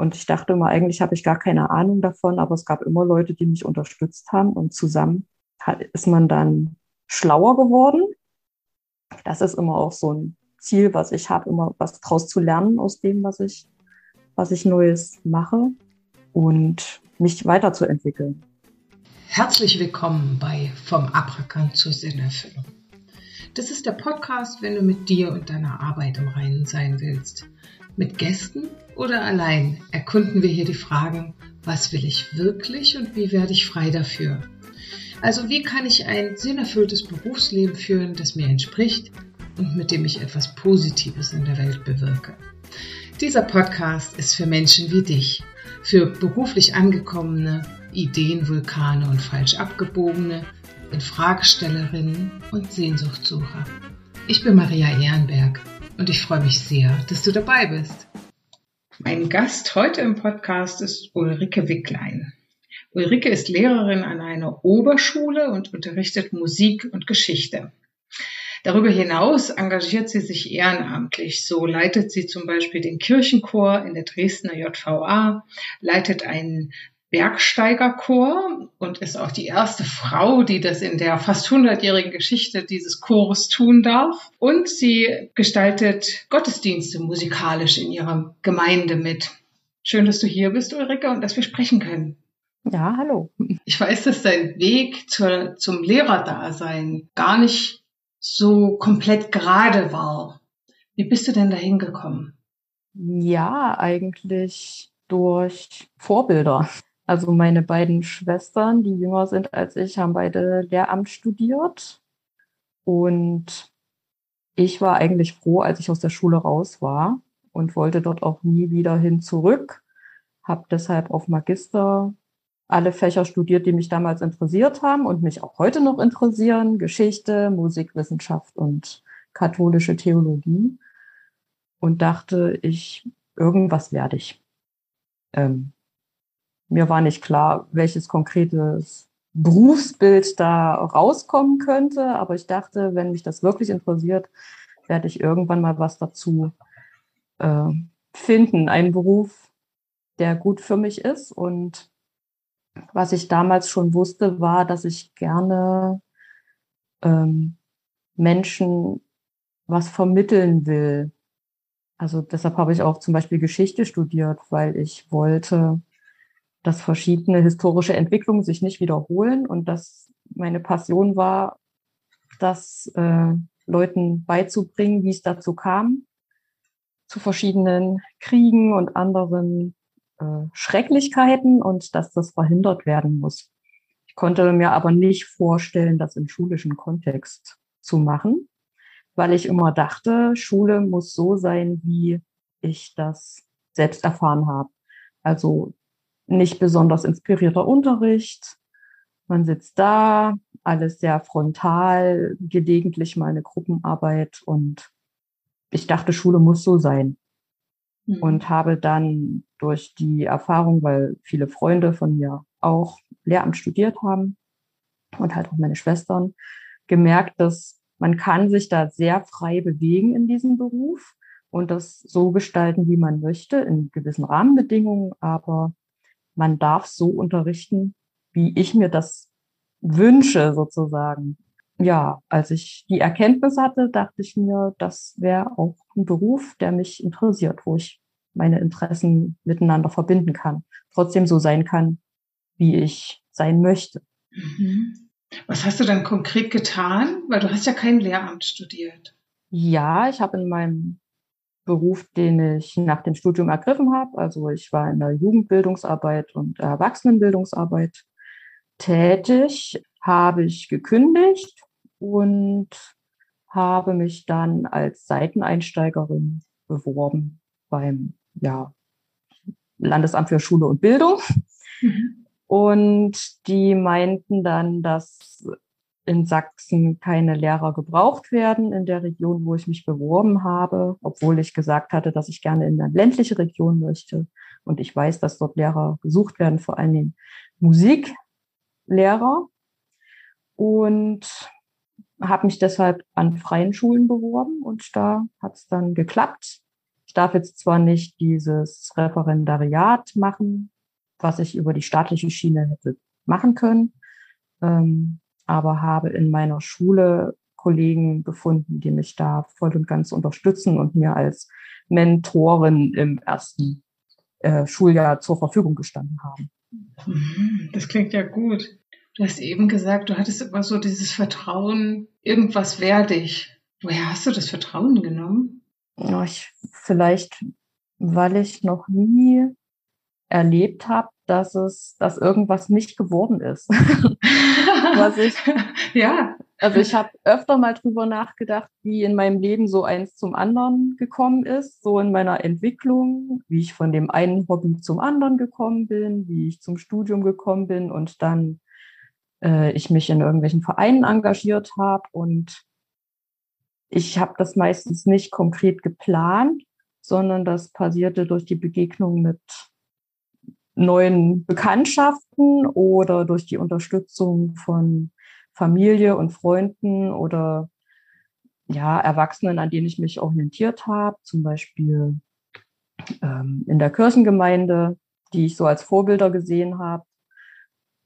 Und ich dachte immer, eigentlich habe ich gar keine Ahnung davon, aber es gab immer Leute, die mich unterstützt haben und zusammen ist man dann schlauer geworden. Das ist immer auch so ein Ziel, was ich habe, immer was draus zu lernen aus dem, was ich, was ich Neues mache und mich weiterzuentwickeln. Herzlich willkommen bei Vom Abrackern zur Sinnerfüllung. Das ist der Podcast, wenn du mit dir und deiner Arbeit im Reinen sein willst. Mit Gästen oder allein erkunden wir hier die Fragen, was will ich wirklich und wie werde ich frei dafür? Also wie kann ich ein sinnerfülltes Berufsleben führen, das mir entspricht und mit dem ich etwas Positives in der Welt bewirke? Dieser Podcast ist für Menschen wie dich, für beruflich angekommene, Ideenvulkane und falsch abgebogene, Infragestellerinnen und Sehnsuchtsucher. Ich bin Maria Ehrenberg und ich freue mich sehr, dass du dabei bist. Mein Gast heute im Podcast ist Ulrike Wicklein. Ulrike ist Lehrerin an einer Oberschule und unterrichtet Musik und Geschichte. Darüber hinaus engagiert sie sich ehrenamtlich. So leitet sie zum Beispiel den Kirchenchor in der Dresdner JVA, leitet einen Bergsteigerchor und ist auch die erste Frau, die das in der fast hundertjährigen Geschichte dieses Chores tun darf. Und sie gestaltet Gottesdienste musikalisch in ihrer Gemeinde mit. Schön, dass du hier bist, Ulrike, und dass wir sprechen können. Ja, hallo. Ich weiß, dass dein Weg zur, zum Lehrerdasein gar nicht so komplett gerade war. Wie bist du denn dahin gekommen? Ja, eigentlich durch Vorbilder. Also meine beiden Schwestern, die jünger sind als ich, haben beide Lehramt studiert. Und ich war eigentlich froh, als ich aus der Schule raus war und wollte dort auch nie wieder hin zurück. Habe deshalb auf Magister alle Fächer studiert, die mich damals interessiert haben und mich auch heute noch interessieren. Geschichte, Musikwissenschaft und katholische Theologie. Und dachte, ich, irgendwas werde ich. Ähm, mir war nicht klar, welches konkretes Berufsbild da rauskommen könnte, aber ich dachte, wenn mich das wirklich interessiert, werde ich irgendwann mal was dazu äh, finden. Einen Beruf, der gut für mich ist. Und was ich damals schon wusste, war, dass ich gerne ähm, Menschen was vermitteln will. Also deshalb habe ich auch zum Beispiel Geschichte studiert, weil ich wollte dass verschiedene historische Entwicklungen sich nicht wiederholen und dass meine Passion war, das äh, Leuten beizubringen, wie es dazu kam, zu verschiedenen Kriegen und anderen äh, Schrecklichkeiten und dass das verhindert werden muss. Ich konnte mir aber nicht vorstellen, das im schulischen Kontext zu machen, weil ich immer dachte, Schule muss so sein, wie ich das selbst erfahren habe. Also nicht besonders inspirierter Unterricht. Man sitzt da, alles sehr frontal, gelegentlich mal eine Gruppenarbeit und ich dachte, Schule muss so sein. Mhm. Und habe dann durch die Erfahrung, weil viele Freunde von mir auch Lehramt studiert haben und halt auch meine Schwestern, gemerkt, dass man kann sich da sehr frei bewegen in diesem Beruf und das so gestalten, wie man möchte, in gewissen Rahmenbedingungen, aber man darf so unterrichten, wie ich mir das wünsche, sozusagen. Ja, als ich die Erkenntnis hatte, dachte ich mir, das wäre auch ein Beruf, der mich interessiert, wo ich meine Interessen miteinander verbinden kann, trotzdem so sein kann, wie ich sein möchte. Mhm. Was hast du dann konkret getan? Weil du hast ja kein Lehramt studiert. Ja, ich habe in meinem Beruf, den ich nach dem Studium ergriffen habe. Also ich war in der Jugendbildungsarbeit und Erwachsenenbildungsarbeit tätig, habe ich gekündigt und habe mich dann als Seiteneinsteigerin beworben beim ja, Landesamt für Schule und Bildung. Mhm. Und die meinten dann, dass in Sachsen keine Lehrer gebraucht werden in der Region, wo ich mich beworben habe, obwohl ich gesagt hatte, dass ich gerne in eine ländliche Region möchte. Und ich weiß, dass dort Lehrer gesucht werden, vor allen Dingen Musiklehrer. Und habe mich deshalb an freien Schulen beworben und da hat es dann geklappt. Ich darf jetzt zwar nicht dieses Referendariat machen, was ich über die staatliche Schiene hätte machen können, ähm, aber habe in meiner Schule Kollegen gefunden, die mich da voll und ganz unterstützen und mir als Mentorin im ersten äh, Schuljahr zur Verfügung gestanden haben. Mhm, das klingt ja gut. Du hast eben gesagt, du hattest immer so dieses Vertrauen, irgendwas werde ich. Woher hast du das Vertrauen genommen? Ja, ich, vielleicht, weil ich noch nie erlebt habe, dass es, dass irgendwas nicht geworden ist. Was ich, ja. Also ich habe öfter mal drüber nachgedacht, wie in meinem Leben so eins zum anderen gekommen ist, so in meiner Entwicklung, wie ich von dem einen Hobby zum anderen gekommen bin, wie ich zum Studium gekommen bin und dann äh, ich mich in irgendwelchen Vereinen engagiert habe und ich habe das meistens nicht konkret geplant, sondern das passierte durch die Begegnung mit neuen Bekanntschaften oder durch die Unterstützung von Familie und Freunden oder ja, Erwachsenen, an denen ich mich orientiert habe, zum Beispiel ähm, in der Kirchengemeinde, die ich so als Vorbilder gesehen habe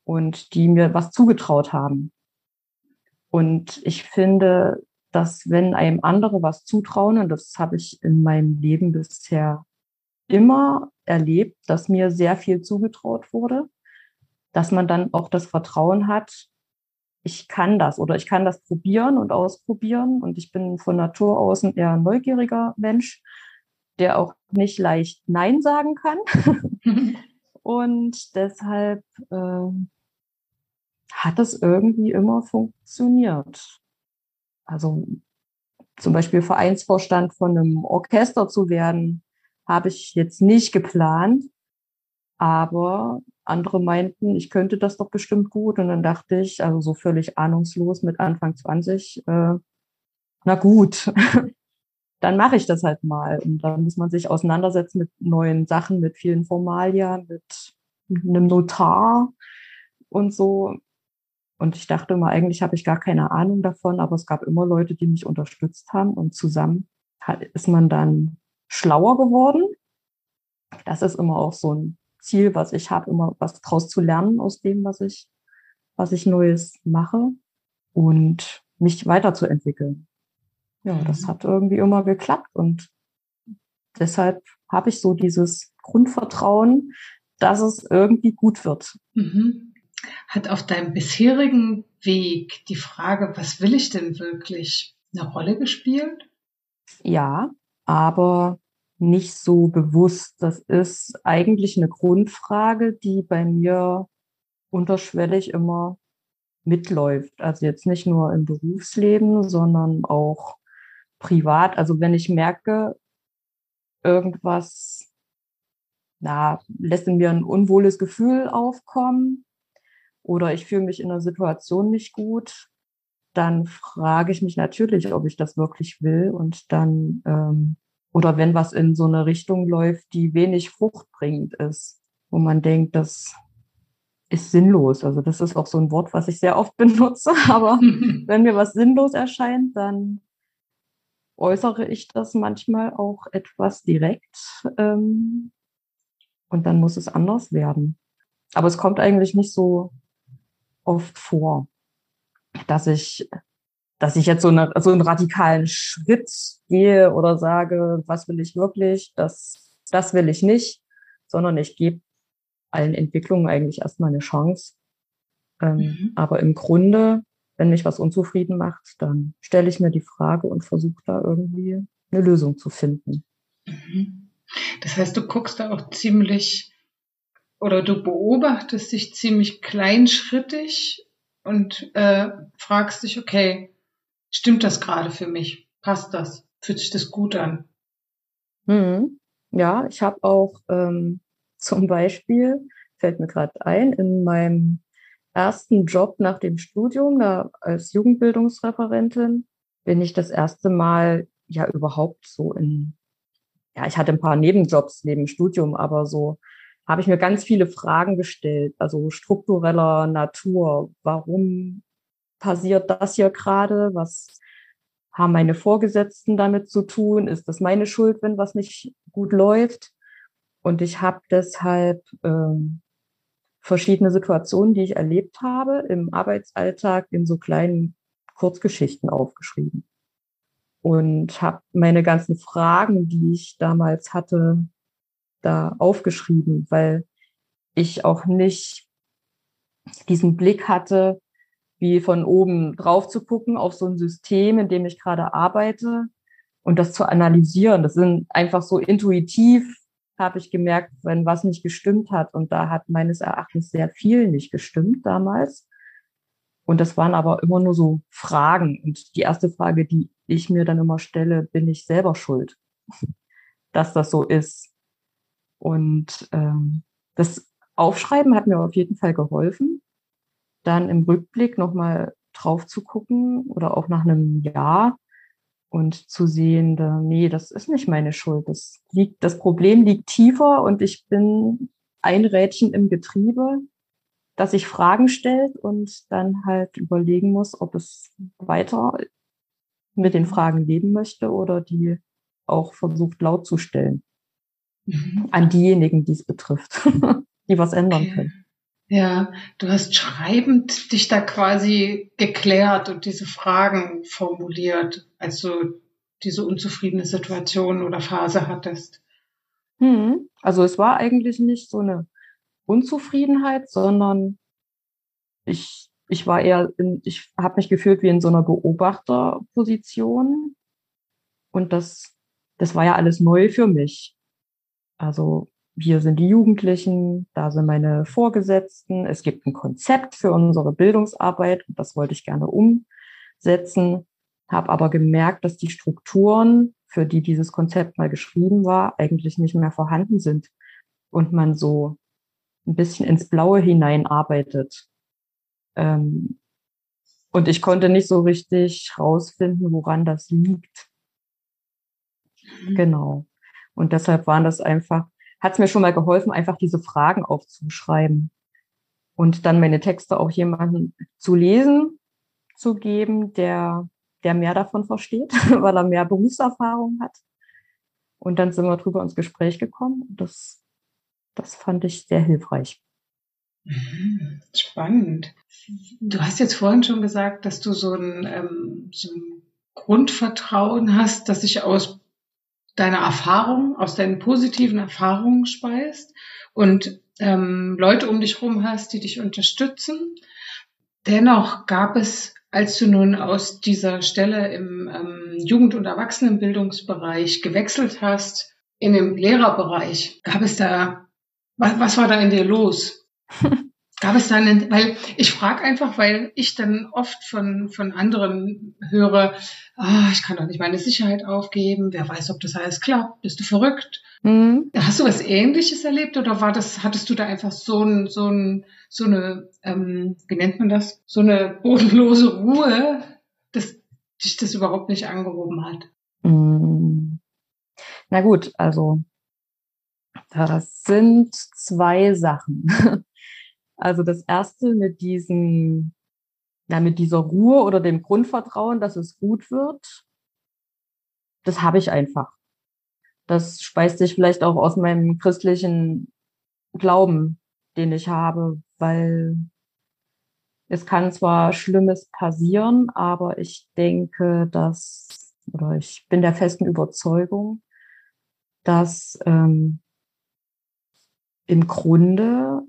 und die mir was zugetraut haben. Und ich finde, dass wenn einem andere was zutrauen, und das habe ich in meinem Leben bisher immer erlebt, dass mir sehr viel zugetraut wurde, dass man dann auch das Vertrauen hat, ich kann das oder ich kann das probieren und ausprobieren. Und ich bin von Natur aus ein eher neugieriger Mensch, der auch nicht leicht Nein sagen kann. und deshalb äh, hat es irgendwie immer funktioniert. Also zum Beispiel Vereinsvorstand von einem Orchester zu werden, habe ich jetzt nicht geplant, aber andere meinten, ich könnte das doch bestimmt gut. Und dann dachte ich, also so völlig ahnungslos mit Anfang 20, äh, na gut, dann mache ich das halt mal. Und dann muss man sich auseinandersetzen mit neuen Sachen, mit vielen Formalien, mit einem Notar und so. Und ich dachte immer, eigentlich habe ich gar keine Ahnung davon, aber es gab immer Leute, die mich unterstützt haben und zusammen ist man dann schlauer geworden. Das ist immer auch so ein Ziel, was ich habe, immer was draus zu lernen aus dem, was ich, was ich Neues mache und mich weiterzuentwickeln. Ja, das mhm. hat irgendwie immer geklappt und deshalb habe ich so dieses Grundvertrauen, dass es irgendwie gut wird. Mhm. Hat auf deinem bisherigen Weg die Frage, was will ich denn wirklich, eine Rolle gespielt? Ja, aber nicht so bewusst. Das ist eigentlich eine Grundfrage, die bei mir unterschwellig immer mitläuft. Also jetzt nicht nur im Berufsleben, sondern auch privat. Also wenn ich merke, irgendwas na, lässt in mir ein unwohles Gefühl aufkommen oder ich fühle mich in einer Situation nicht gut, dann frage ich mich natürlich, ob ich das wirklich will und dann ähm, oder wenn was in so eine Richtung läuft, die wenig fruchtbringend ist, wo man denkt, das ist sinnlos. Also das ist auch so ein Wort, was ich sehr oft benutze. Aber wenn mir was sinnlos erscheint, dann äußere ich das manchmal auch etwas direkt. Ähm, und dann muss es anders werden. Aber es kommt eigentlich nicht so oft vor, dass ich dass ich jetzt so, eine, so einen radikalen Schritt gehe oder sage, was will ich wirklich, das, das will ich nicht, sondern ich gebe allen Entwicklungen eigentlich erstmal eine Chance. Ähm, mhm. Aber im Grunde, wenn mich was unzufrieden macht, dann stelle ich mir die Frage und versuche da irgendwie eine Lösung zu finden. Mhm. Das heißt, du guckst da auch ziemlich oder du beobachtest dich ziemlich kleinschrittig und äh, fragst dich, okay, Stimmt das gerade für mich? Passt das? Fühlt sich das gut an? Mhm. Ja, ich habe auch ähm, zum Beispiel, fällt mir gerade ein, in meinem ersten Job nach dem Studium, da als Jugendbildungsreferentin, bin ich das erste Mal ja überhaupt so in, ja, ich hatte ein paar Nebenjobs neben Studium, aber so habe ich mir ganz viele Fragen gestellt, also struktureller Natur. Warum passiert das hier gerade? Was haben meine Vorgesetzten damit zu tun? Ist das meine Schuld, wenn was nicht gut läuft? Und ich habe deshalb ähm, verschiedene Situationen, die ich erlebt habe im Arbeitsalltag, in so kleinen Kurzgeschichten aufgeschrieben. Und habe meine ganzen Fragen, die ich damals hatte, da aufgeschrieben, weil ich auch nicht diesen Blick hatte, wie von oben drauf zu gucken auf so ein System, in dem ich gerade arbeite und das zu analysieren. Das sind einfach so intuitiv, habe ich gemerkt, wenn was nicht gestimmt hat. Und da hat meines Erachtens sehr viel nicht gestimmt damals. Und das waren aber immer nur so Fragen. Und die erste Frage, die ich mir dann immer stelle, bin ich selber schuld, dass das so ist. Und ähm, das Aufschreiben hat mir auf jeden Fall geholfen dann im Rückblick nochmal drauf zu gucken oder auch nach einem Jahr und zu sehen, nee, das ist nicht meine Schuld. Das liegt, das Problem liegt tiefer und ich bin ein Rädchen im Getriebe, dass sich Fragen stellt und dann halt überlegen muss, ob es weiter mit den Fragen leben möchte oder die auch versucht laut zu stellen. Mhm. An diejenigen, die es betrifft, die was ändern können. Ja, du hast schreibend dich da quasi geklärt und diese Fragen formuliert, als du diese unzufriedene Situation oder Phase hattest. Hm. Also es war eigentlich nicht so eine Unzufriedenheit, sondern ich, ich war eher, in, ich habe mich gefühlt wie in so einer Beobachterposition. Und das, das war ja alles neu für mich. Also hier sind die Jugendlichen, da sind meine Vorgesetzten, es gibt ein Konzept für unsere Bildungsarbeit und das wollte ich gerne umsetzen, habe aber gemerkt, dass die Strukturen, für die dieses Konzept mal geschrieben war, eigentlich nicht mehr vorhanden sind und man so ein bisschen ins Blaue hineinarbeitet. Ähm, und ich konnte nicht so richtig rausfinden, woran das liegt. Mhm. Genau. Und deshalb waren das einfach hat es mir schon mal geholfen, einfach diese Fragen aufzuschreiben und dann meine Texte auch jemanden zu lesen zu geben, der, der mehr davon versteht, weil er mehr Berufserfahrung hat. Und dann sind wir drüber ins Gespräch gekommen. Das, das fand ich sehr hilfreich. Mhm, spannend. Du hast jetzt vorhin schon gesagt, dass du so ein, ähm, so ein Grundvertrauen hast, das sich aus deiner Erfahrung, aus deinen positiven Erfahrungen speist und ähm, Leute um dich herum hast, die dich unterstützen. Dennoch gab es, als du nun aus dieser Stelle im ähm, Jugend- und Erwachsenenbildungsbereich gewechselt hast, in den Lehrerbereich, gab es da, was, was war da in dir los? Gab es dann, weil ich frage einfach, weil ich dann oft von, von anderen höre, ah, ich kann doch nicht meine Sicherheit aufgeben, wer weiß, ob das alles klappt, bist du verrückt? Mhm. Hast du was ähnliches erlebt oder war das, hattest du da einfach so ein, so ein, so eine, ähm, wie nennt man das? So eine bodenlose Ruhe, dass dich das überhaupt nicht angehoben hat? Mhm. Na gut, also das sind zwei Sachen. Also das erste mit diesem, ja, mit dieser Ruhe oder dem Grundvertrauen, dass es gut wird, das habe ich einfach. Das speist sich vielleicht auch aus meinem christlichen Glauben, den ich habe, weil es kann zwar Schlimmes passieren, aber ich denke, dass, oder ich bin der festen Überzeugung, dass ähm, im Grunde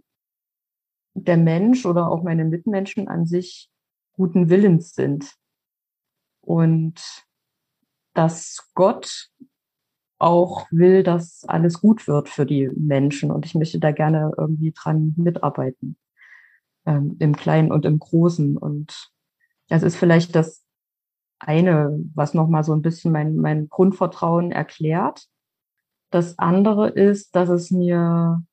der Mensch oder auch meine Mitmenschen an sich guten Willens sind. Und dass Gott auch will, dass alles gut wird für die Menschen. Und ich möchte da gerne irgendwie dran mitarbeiten. Ähm, Im Kleinen und im Großen. Und das ist vielleicht das eine, was nochmal so ein bisschen mein, mein Grundvertrauen erklärt. Das andere ist, dass es mir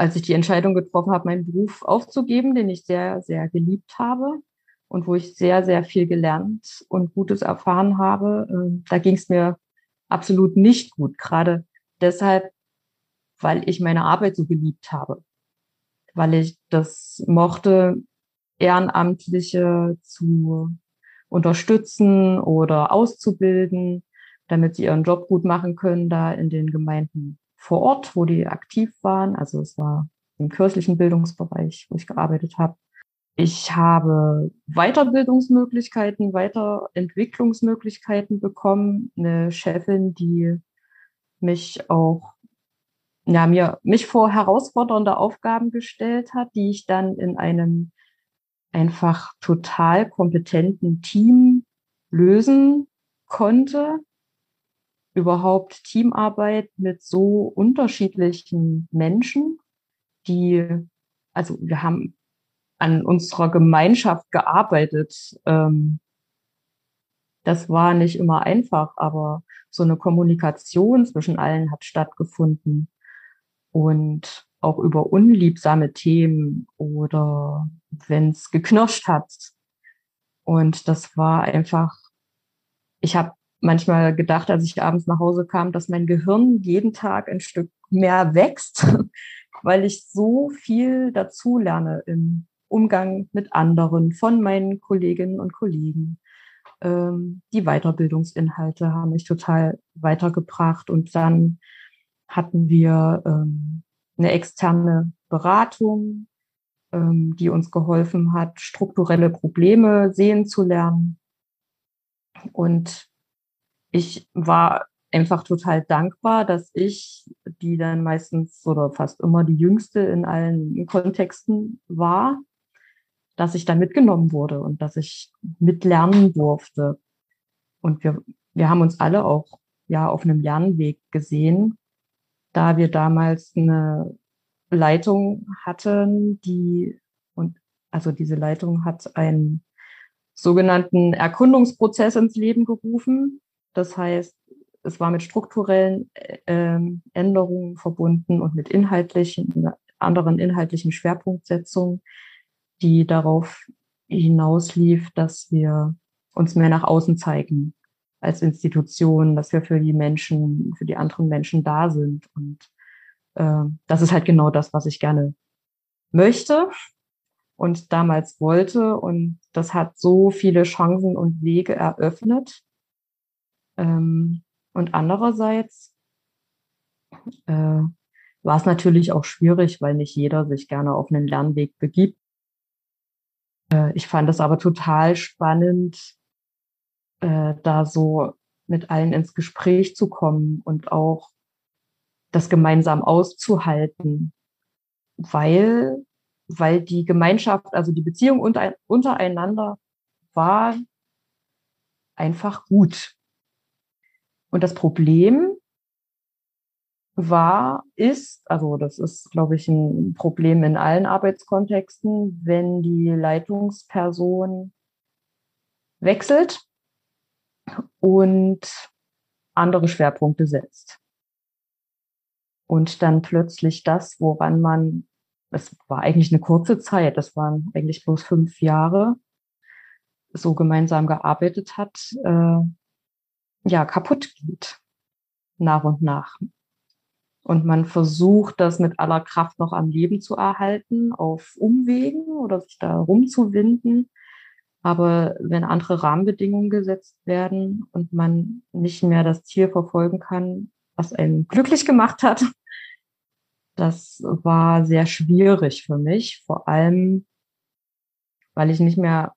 als ich die Entscheidung getroffen habe, meinen Beruf aufzugeben, den ich sehr, sehr geliebt habe und wo ich sehr, sehr viel gelernt und Gutes erfahren habe, ähm, da ging es mir absolut nicht gut. Gerade deshalb, weil ich meine Arbeit so geliebt habe, weil ich das mochte, Ehrenamtliche zu unterstützen oder auszubilden, damit sie ihren Job gut machen können, da in den Gemeinden vor Ort, wo die aktiv waren. Also es war im kirchlichen Bildungsbereich, wo ich gearbeitet habe. Ich habe Weiterbildungsmöglichkeiten, Weiterentwicklungsmöglichkeiten bekommen. Eine Chefin, die mich auch, ja, mir, mich vor herausfordernde Aufgaben gestellt hat, die ich dann in einem einfach total kompetenten Team lösen konnte. Überhaupt Teamarbeit mit so unterschiedlichen Menschen, die, also wir haben an unserer Gemeinschaft gearbeitet. Ähm, das war nicht immer einfach, aber so eine Kommunikation zwischen allen hat stattgefunden und auch über unliebsame Themen oder wenn es geknirscht hat. Und das war einfach, ich habe manchmal gedacht, als ich abends nach Hause kam, dass mein Gehirn jeden Tag ein Stück mehr wächst, weil ich so viel dazu lerne im Umgang mit anderen, von meinen Kolleginnen und Kollegen. Ähm, die Weiterbildungsinhalte haben mich total weitergebracht. Und dann hatten wir ähm, eine externe Beratung, ähm, die uns geholfen hat, strukturelle Probleme sehen zu lernen. Und ich war einfach total dankbar, dass ich, die dann meistens oder fast immer die jüngste in allen Kontexten war, dass ich da mitgenommen wurde und dass ich mitlernen durfte. Und wir, wir haben uns alle auch ja auf einem Lernweg gesehen, da wir damals eine Leitung hatten, die und also diese Leitung hat einen sogenannten Erkundungsprozess ins Leben gerufen. Das heißt, es war mit strukturellen äh, Änderungen verbunden und mit inhaltlichen, anderen inhaltlichen Schwerpunktsetzungen, die darauf hinauslief, dass wir uns mehr nach außen zeigen als Institution, dass wir für die Menschen, für die anderen Menschen da sind. Und äh, das ist halt genau das, was ich gerne möchte und damals wollte. Und das hat so viele Chancen und Wege eröffnet. Ähm, und andererseits äh, war es natürlich auch schwierig, weil nicht jeder sich gerne auf einen Lernweg begibt. Äh, ich fand es aber total spannend, äh, da so mit allen ins Gespräch zu kommen und auch das gemeinsam auszuhalten, weil, weil die Gemeinschaft, also die Beziehung unter, untereinander war einfach gut. Und das Problem war, ist, also das ist, glaube ich, ein Problem in allen Arbeitskontexten, wenn die Leitungsperson wechselt und andere Schwerpunkte setzt. Und dann plötzlich das, woran man, es war eigentlich eine kurze Zeit, das waren eigentlich bloß fünf Jahre, so gemeinsam gearbeitet hat, äh, ja, kaputt geht. Nach und nach. Und man versucht, das mit aller Kraft noch am Leben zu erhalten, auf Umwegen oder sich da rumzuwinden. Aber wenn andere Rahmenbedingungen gesetzt werden und man nicht mehr das Ziel verfolgen kann, was einen glücklich gemacht hat, das war sehr schwierig für mich, vor allem, weil ich nicht mehr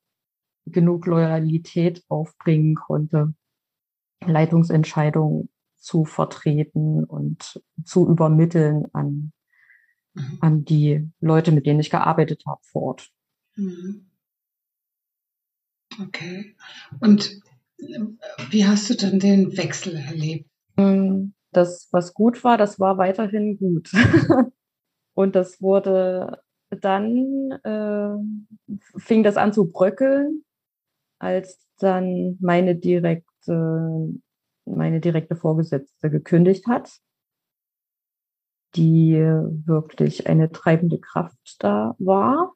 genug Loyalität aufbringen konnte, Leitungsentscheidungen zu vertreten und zu übermitteln an, mhm. an die Leute, mit denen ich gearbeitet habe vor Ort. Mhm. Okay. Und äh, wie hast du dann den Wechsel erlebt? Hm, das, was gut war, das war weiterhin gut. und das wurde dann, äh, fing das an zu bröckeln, als dann meine direkte, meine direkte Vorgesetzte gekündigt hat, die wirklich eine treibende Kraft da war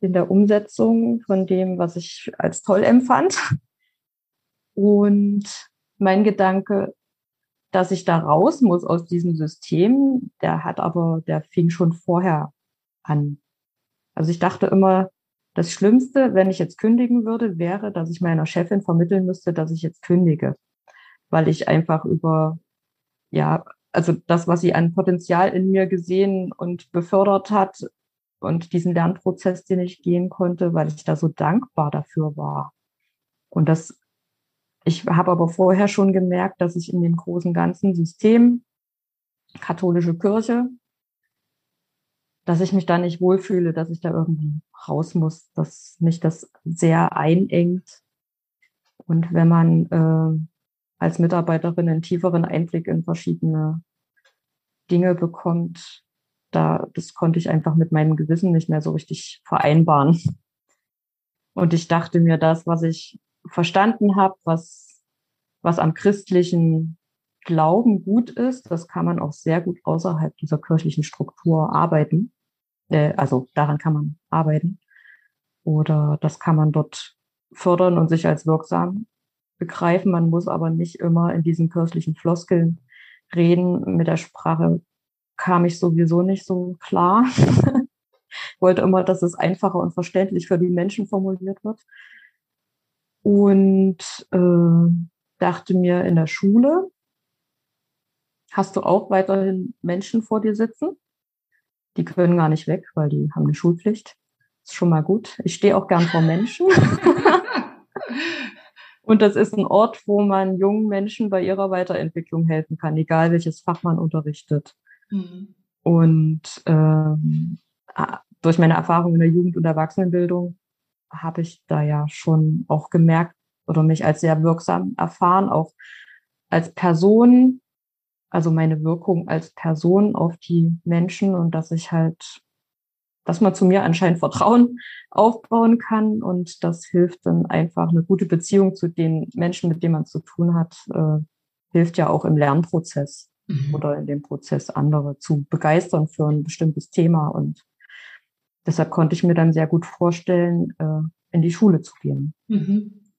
in der Umsetzung von dem, was ich als toll empfand. Und mein Gedanke, dass ich da raus muss aus diesem System, der hat aber, der fing schon vorher an. Also ich dachte immer, Das Schlimmste, wenn ich jetzt kündigen würde, wäre, dass ich meiner Chefin vermitteln müsste, dass ich jetzt kündige, weil ich einfach über, ja, also das, was sie an Potenzial in mir gesehen und befördert hat und diesen Lernprozess, den ich gehen konnte, weil ich da so dankbar dafür war. Und das, ich habe aber vorher schon gemerkt, dass ich in dem großen ganzen System katholische Kirche, dass ich mich da nicht wohlfühle, dass ich da irgendwie raus muss, dass mich das sehr einengt. Und wenn man äh, als Mitarbeiterin einen tieferen Einblick in verschiedene Dinge bekommt, da, das konnte ich einfach mit meinem Gewissen nicht mehr so richtig vereinbaren. Und ich dachte mir, das, was ich verstanden habe, was, was am christlichen Glauben gut ist, das kann man auch sehr gut außerhalb dieser kirchlichen Struktur arbeiten. Äh, also daran kann man arbeiten. Oder das kann man dort fördern und sich als wirksam begreifen. Man muss aber nicht immer in diesen kirchlichen Floskeln reden. Mit der Sprache kam ich sowieso nicht so klar. wollte immer, dass es einfacher und verständlich für die Menschen formuliert wird. Und äh, dachte mir in der Schule, hast du auch weiterhin Menschen vor dir sitzen. Die können gar nicht weg, weil die haben eine Schulpflicht. ist schon mal gut. Ich stehe auch gern vor Menschen. Und das ist ein Ort, wo man jungen Menschen bei ihrer Weiterentwicklung helfen kann, egal welches Fach man unterrichtet. Mhm. Und ähm, durch meine Erfahrung in der Jugend- und Erwachsenenbildung habe ich da ja schon auch gemerkt oder mich als sehr wirksam erfahren, auch als Person, also meine Wirkung als Person auf die Menschen und dass ich halt, dass man zu mir anscheinend Vertrauen aufbauen kann und das hilft dann einfach eine gute Beziehung zu den Menschen, mit denen man zu tun hat, äh, hilft ja auch im Lernprozess mhm. oder in dem Prozess andere zu begeistern für ein bestimmtes Thema und deshalb konnte ich mir dann sehr gut vorstellen, äh, in die Schule zu gehen. Mhm.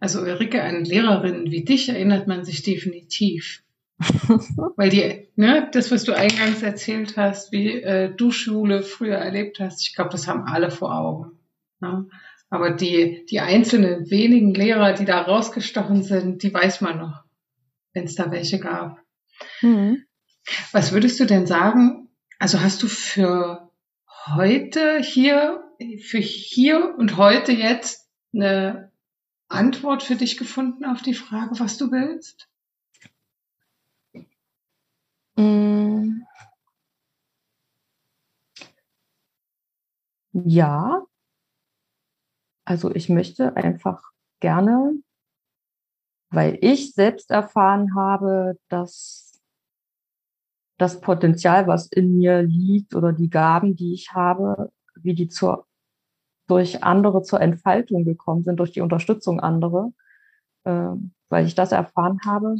Also Ulrike, an Lehrerinnen wie dich erinnert man sich definitiv. Weil die, ne, das, was du eingangs erzählt hast, wie äh, du Schule früher erlebt hast, ich glaube, das haben alle vor Augen. Ne? Aber die, die einzelnen wenigen Lehrer, die da rausgestochen sind, die weiß man noch, wenn es da welche gab. Mhm. Was würdest du denn sagen? Also hast du für heute hier, für hier und heute jetzt eine Antwort für dich gefunden auf die Frage, was du willst? Mm. Ja, also ich möchte einfach gerne, weil ich selbst erfahren habe, dass das Potenzial, was in mir liegt oder die Gaben, die ich habe, wie die zur durch andere zur Entfaltung gekommen sind, durch die Unterstützung anderer, äh, weil ich das erfahren habe,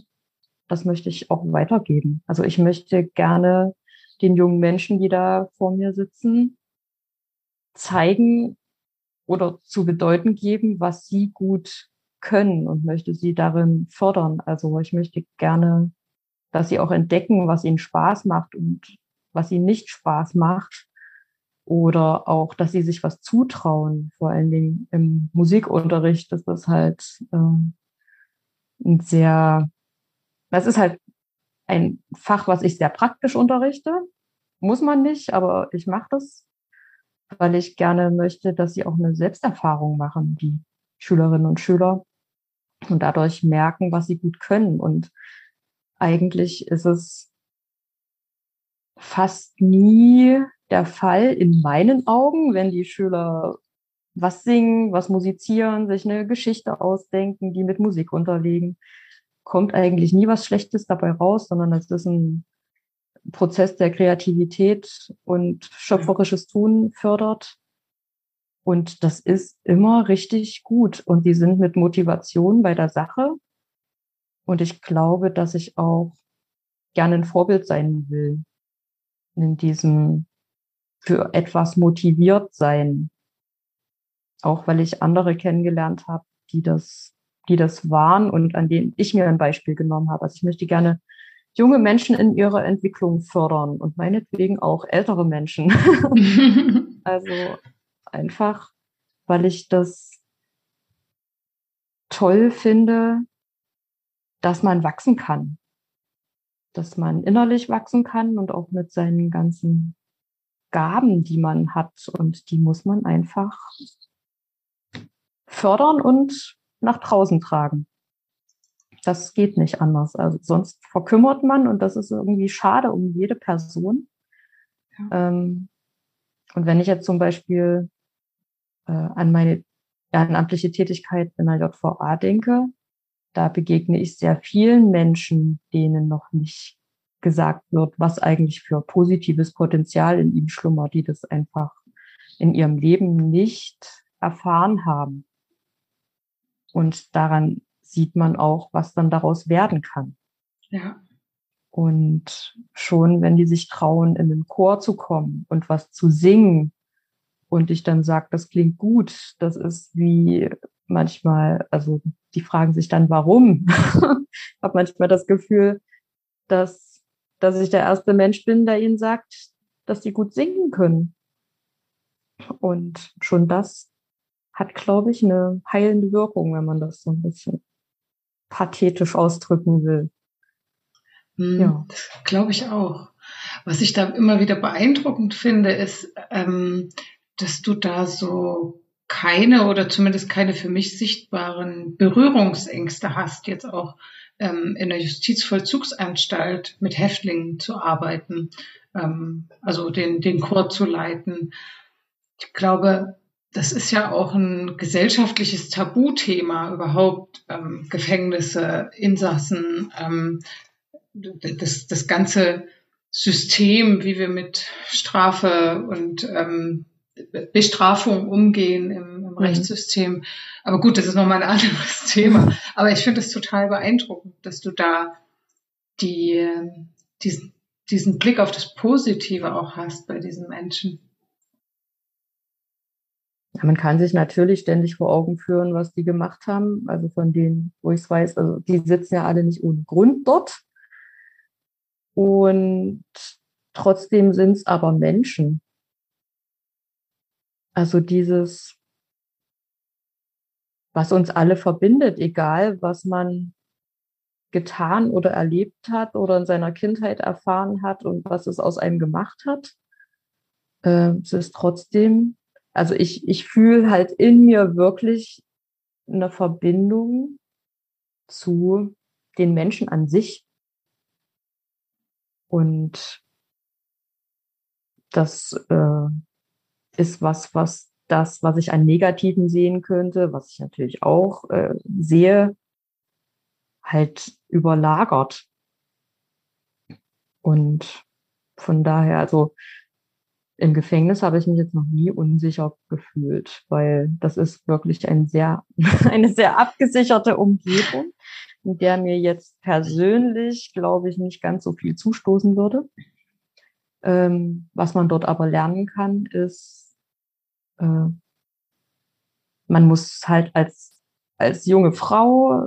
das möchte ich auch weitergeben. Also ich möchte gerne den jungen Menschen, die da vor mir sitzen, zeigen oder zu bedeuten geben, was sie gut können und möchte sie darin fördern. Also ich möchte gerne, dass sie auch entdecken, was ihnen Spaß macht und was ihnen nicht Spaß macht oder auch, dass sie sich was zutrauen, vor allen Dingen im Musikunterricht. Das ist halt ähm, ein sehr, das ist halt ein Fach, was ich sehr praktisch unterrichte. Muss man nicht, aber ich mache das, weil ich gerne möchte, dass sie auch eine Selbsterfahrung machen, die Schülerinnen und Schüler, und dadurch merken, was sie gut können. Und eigentlich ist es fast nie der Fall in meinen Augen, wenn die Schüler was singen, was musizieren, sich eine Geschichte ausdenken, die mit Musik unterlegen, kommt eigentlich nie was Schlechtes dabei raus, sondern es ist ein Prozess der Kreativität und schöpferisches Tun fördert. Und das ist immer richtig gut. Und die sind mit Motivation bei der Sache. Und ich glaube, dass ich auch gerne ein Vorbild sein will in diesem für etwas motiviert sein. Auch weil ich andere kennengelernt habe, die das, die das waren und an denen ich mir ein Beispiel genommen habe. Also ich möchte gerne junge Menschen in ihrer Entwicklung fördern und meinetwegen auch ältere Menschen. also einfach weil ich das toll finde, dass man wachsen kann. Dass man innerlich wachsen kann und auch mit seinen ganzen Gaben, die man hat. Und die muss man einfach fördern und nach draußen tragen. Das geht nicht anders. Also sonst verkümmert man und das ist irgendwie schade um jede Person. Ja. Ähm, und wenn ich jetzt zum Beispiel äh, an meine ehrenamtliche Tätigkeit in der JVA denke, da begegne ich sehr vielen Menschen, denen noch nicht gesagt wird, was eigentlich für positives Potenzial in ihnen schlummert, die das einfach in ihrem Leben nicht erfahren haben. Und daran sieht man auch, was dann daraus werden kann. Ja. Und schon, wenn die sich trauen, in den Chor zu kommen und was zu singen und ich dann sage, das klingt gut, das ist wie manchmal, also die fragen sich dann, warum. ich habe manchmal das Gefühl, dass, dass ich der erste Mensch bin, der ihnen sagt, dass sie gut singen können. Und schon das hat, glaube ich, eine heilende Wirkung, wenn man das so ein bisschen pathetisch ausdrücken will. Mhm, ja. Glaube ich auch. Was ich da immer wieder beeindruckend finde, ist, ähm, dass du da so keine oder zumindest keine für mich sichtbaren Berührungsängste hast, jetzt auch ähm, in der Justizvollzugsanstalt mit Häftlingen zu arbeiten, ähm, also den, den Chor zu leiten. Ich glaube, das ist ja auch ein gesellschaftliches Tabuthema überhaupt, ähm, Gefängnisse, Insassen, ähm, das, das ganze System, wie wir mit Strafe und ähm, Bestrafung umgehen im, im mhm. Rechtssystem. Aber gut, das ist nochmal ein anderes Thema. Aber ich finde es total beeindruckend, dass du da die, diesen, diesen Blick auf das Positive auch hast bei diesen Menschen. Ja, man kann sich natürlich ständig vor Augen führen, was die gemacht haben. Also von denen, wo ich es weiß, also die sitzen ja alle nicht ohne Grund dort. Und trotzdem sind es aber Menschen. Also dieses, was uns alle verbindet, egal was man getan oder erlebt hat oder in seiner Kindheit erfahren hat und was es aus einem gemacht hat. Äh, es ist trotzdem, also ich, ich fühle halt in mir wirklich eine Verbindung zu den Menschen an sich. Und das äh, ist was, was das, was ich an Negativen sehen könnte, was ich natürlich auch äh, sehe, halt überlagert. Und von daher, also im Gefängnis habe ich mich jetzt noch nie unsicher gefühlt, weil das ist wirklich ein sehr, eine sehr abgesicherte Umgebung, in der mir jetzt persönlich, glaube ich, nicht ganz so viel zustoßen würde. Ähm, was man dort aber lernen kann, ist äh, man muss halt als, als junge Frau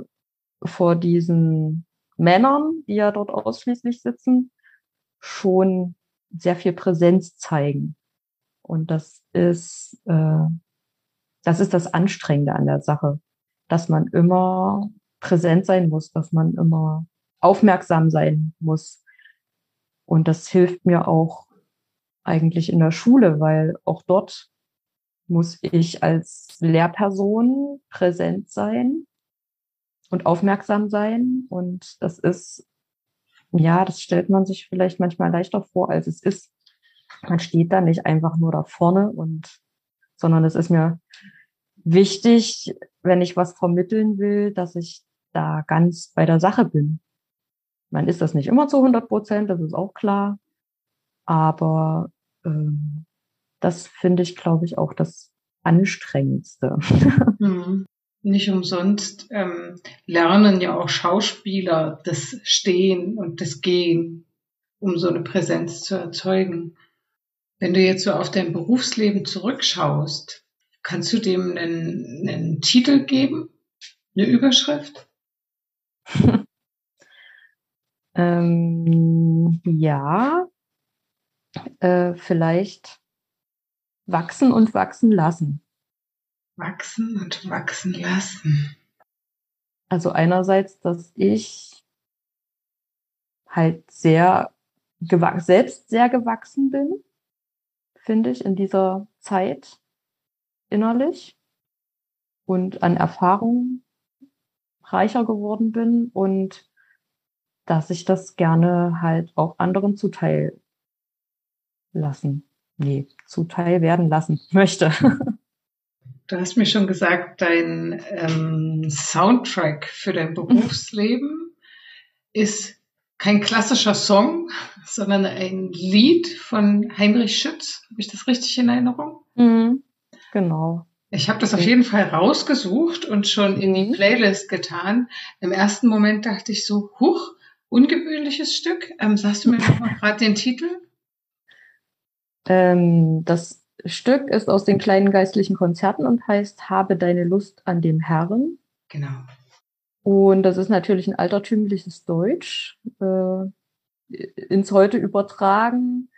vor diesen Männern, die ja dort ausschließlich sitzen, schon sehr viel Präsenz zeigen. Und das ist, äh, das ist das Anstrengende an der Sache, dass man immer präsent sein muss, dass man immer aufmerksam sein muss. Und das hilft mir auch eigentlich in der Schule, weil auch dort muss ich als Lehrperson präsent sein und aufmerksam sein. Und das ist, ja, das stellt man sich vielleicht manchmal leichter vor, als es ist. Man steht da nicht einfach nur da vorne und, sondern es ist mir wichtig, wenn ich was vermitteln will, dass ich da ganz bei der Sache bin. Man ist das nicht immer zu 100 Prozent, das ist auch klar. Aber ähm, das finde ich, glaube ich, auch das Anstrengendste. Mhm. Nicht umsonst ähm, lernen ja auch Schauspieler das Stehen und das Gehen, um so eine Präsenz zu erzeugen. Wenn du jetzt so auf dein Berufsleben zurückschaust, kannst du dem einen, einen Titel geben? Eine Überschrift? ähm, ja, äh, vielleicht wachsen und wachsen lassen. Wachsen und wachsen lassen. Also einerseits, dass ich halt sehr selbst sehr gewachsen bin, finde ich, in dieser Zeit innerlich und an Erfahrungen reicher geworden bin und dass ich das gerne halt auch anderen zuteil lassen, nee, zuteil werden lassen möchte. Du hast mir schon gesagt, dein ähm, Soundtrack für dein Berufsleben ist kein klassischer Song, sondern ein Lied von Heinrich Schütz. Habe ich das richtig in Erinnerung? Mhm, genau. Ich habe das auf jeden Fall rausgesucht und schon in die mhm. Playlist getan. Im ersten Moment dachte ich so, huch, ungewöhnliches Stück. Ähm, sagst du mir noch mal gerade den Titel? Ähm, das Stück ist aus den kleinen geistlichen Konzerten und heißt Habe deine Lust an dem Herrn. Genau. Und das ist natürlich ein altertümliches Deutsch. Äh, ins Heute übertragen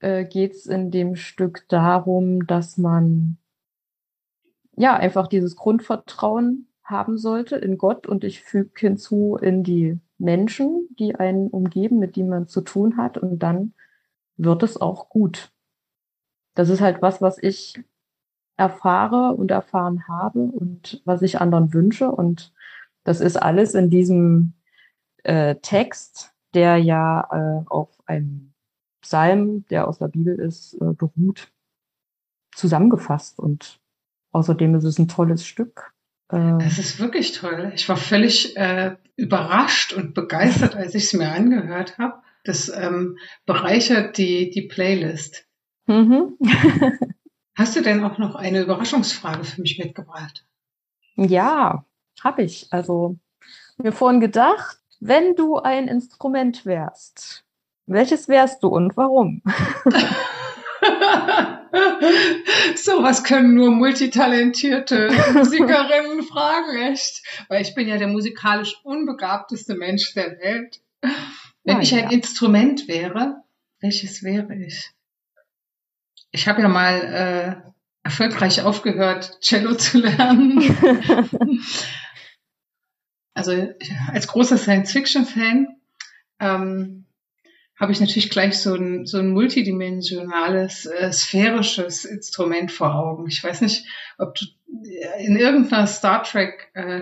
äh, geht es in dem Stück darum, dass man ja einfach dieses Grundvertrauen haben sollte in Gott und ich füge hinzu in die Menschen, die einen umgeben, mit denen man zu tun hat und dann wird es auch gut. Das ist halt was, was ich erfahre und erfahren habe und was ich anderen wünsche und das ist alles in diesem äh, Text, der ja äh, auf einem Psalm, der aus der Bibel ist, äh, beruht, zusammengefasst. Und außerdem ist es ein tolles Stück. Äh, es ist wirklich toll. Ich war völlig äh, überrascht und begeistert, als ich es mir angehört habe. Das ähm, bereichert die, die Playlist. Mhm. Hast du denn auch noch eine Überraschungsfrage für mich mitgebracht? Ja, habe ich. Also mir vorhin gedacht, wenn du ein Instrument wärst, welches wärst du und warum? so was können nur multitalentierte Musikerinnen fragen, echt. Weil ich bin ja der musikalisch unbegabteste Mensch der Welt. Wenn ah, ich ein Instrument wäre, welches wäre ich? Ich habe ja mal äh, erfolgreich aufgehört, Cello zu lernen. also als großer Science-Fiction-Fan ähm, habe ich natürlich gleich so ein, so ein multidimensionales, äh, sphärisches Instrument vor Augen. Ich weiß nicht, ob du, in irgendeiner Star Trek äh,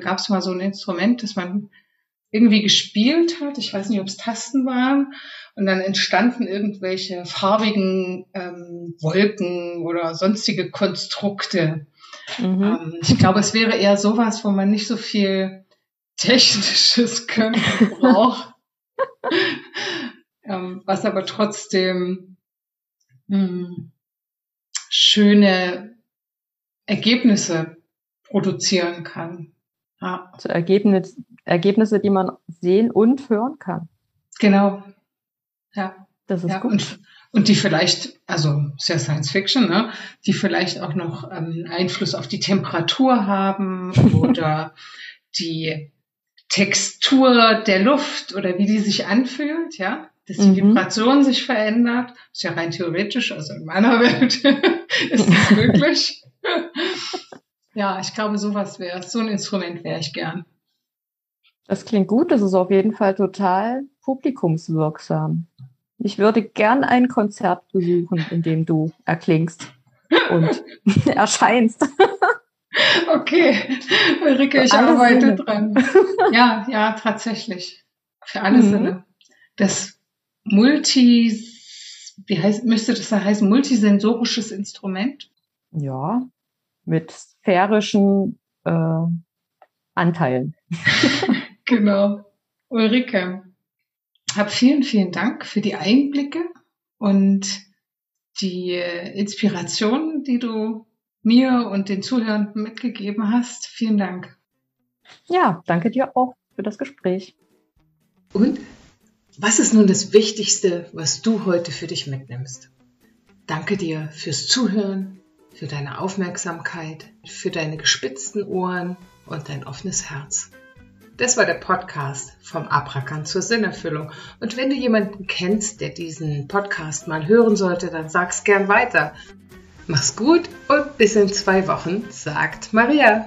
gab es mal so ein Instrument, das man irgendwie gespielt hat. Ich weiß nicht, ob es Tasten waren. Und dann entstanden irgendwelche farbigen ähm, Wolken oder sonstige Konstrukte. Mhm. Ähm, ich glaube, es wäre eher sowas, wo man nicht so viel technisches Können braucht, ähm, was aber trotzdem mh, hm, schöne Ergebnisse produzieren kann. Ja. Also Ergebnis, Ergebnisse, die man sehen und hören kann. Genau. Ja. Das ist ja, gut. Und, und die vielleicht, also sehr Science Fiction, ne, die vielleicht auch noch ähm, Einfluss auf die Temperatur haben oder die Textur der Luft oder wie die sich anfühlt, ja, dass die mhm. Vibration sich verändert. Ist ja rein theoretisch, also in meiner Welt ist das möglich. ja, ich glaube, sowas wäre, so ein Instrument wäre ich gern. Das klingt gut, das ist auf jeden Fall total publikumswirksam. Ich würde gern ein Konzert besuchen, in dem du erklingst und erscheinst. Okay, Ulrike, ich arbeite Sinne. dran. Ja, ja, tatsächlich. Für alle mhm. Sinne. Das Multi, wie heißt, müsste das da heißen, multisensorisches Instrument? Ja, mit sphärischen äh, Anteilen. genau. Ulrike, hab vielen, vielen Dank für die Einblicke und die Inspiration, die du mir und den Zuhörenden mitgegeben hast. Vielen Dank. Ja, danke dir auch für das Gespräch. Und was ist nun das Wichtigste, was du heute für dich mitnimmst? Danke dir fürs Zuhören, für deine Aufmerksamkeit, für deine gespitzten Ohren und dein offenes Herz. Das war der Podcast vom Abrakan zur Sinnerfüllung. Und wenn du jemanden kennst, der diesen Podcast mal hören sollte, dann sag's gern weiter. Mach's gut und bis in zwei Wochen, sagt Maria.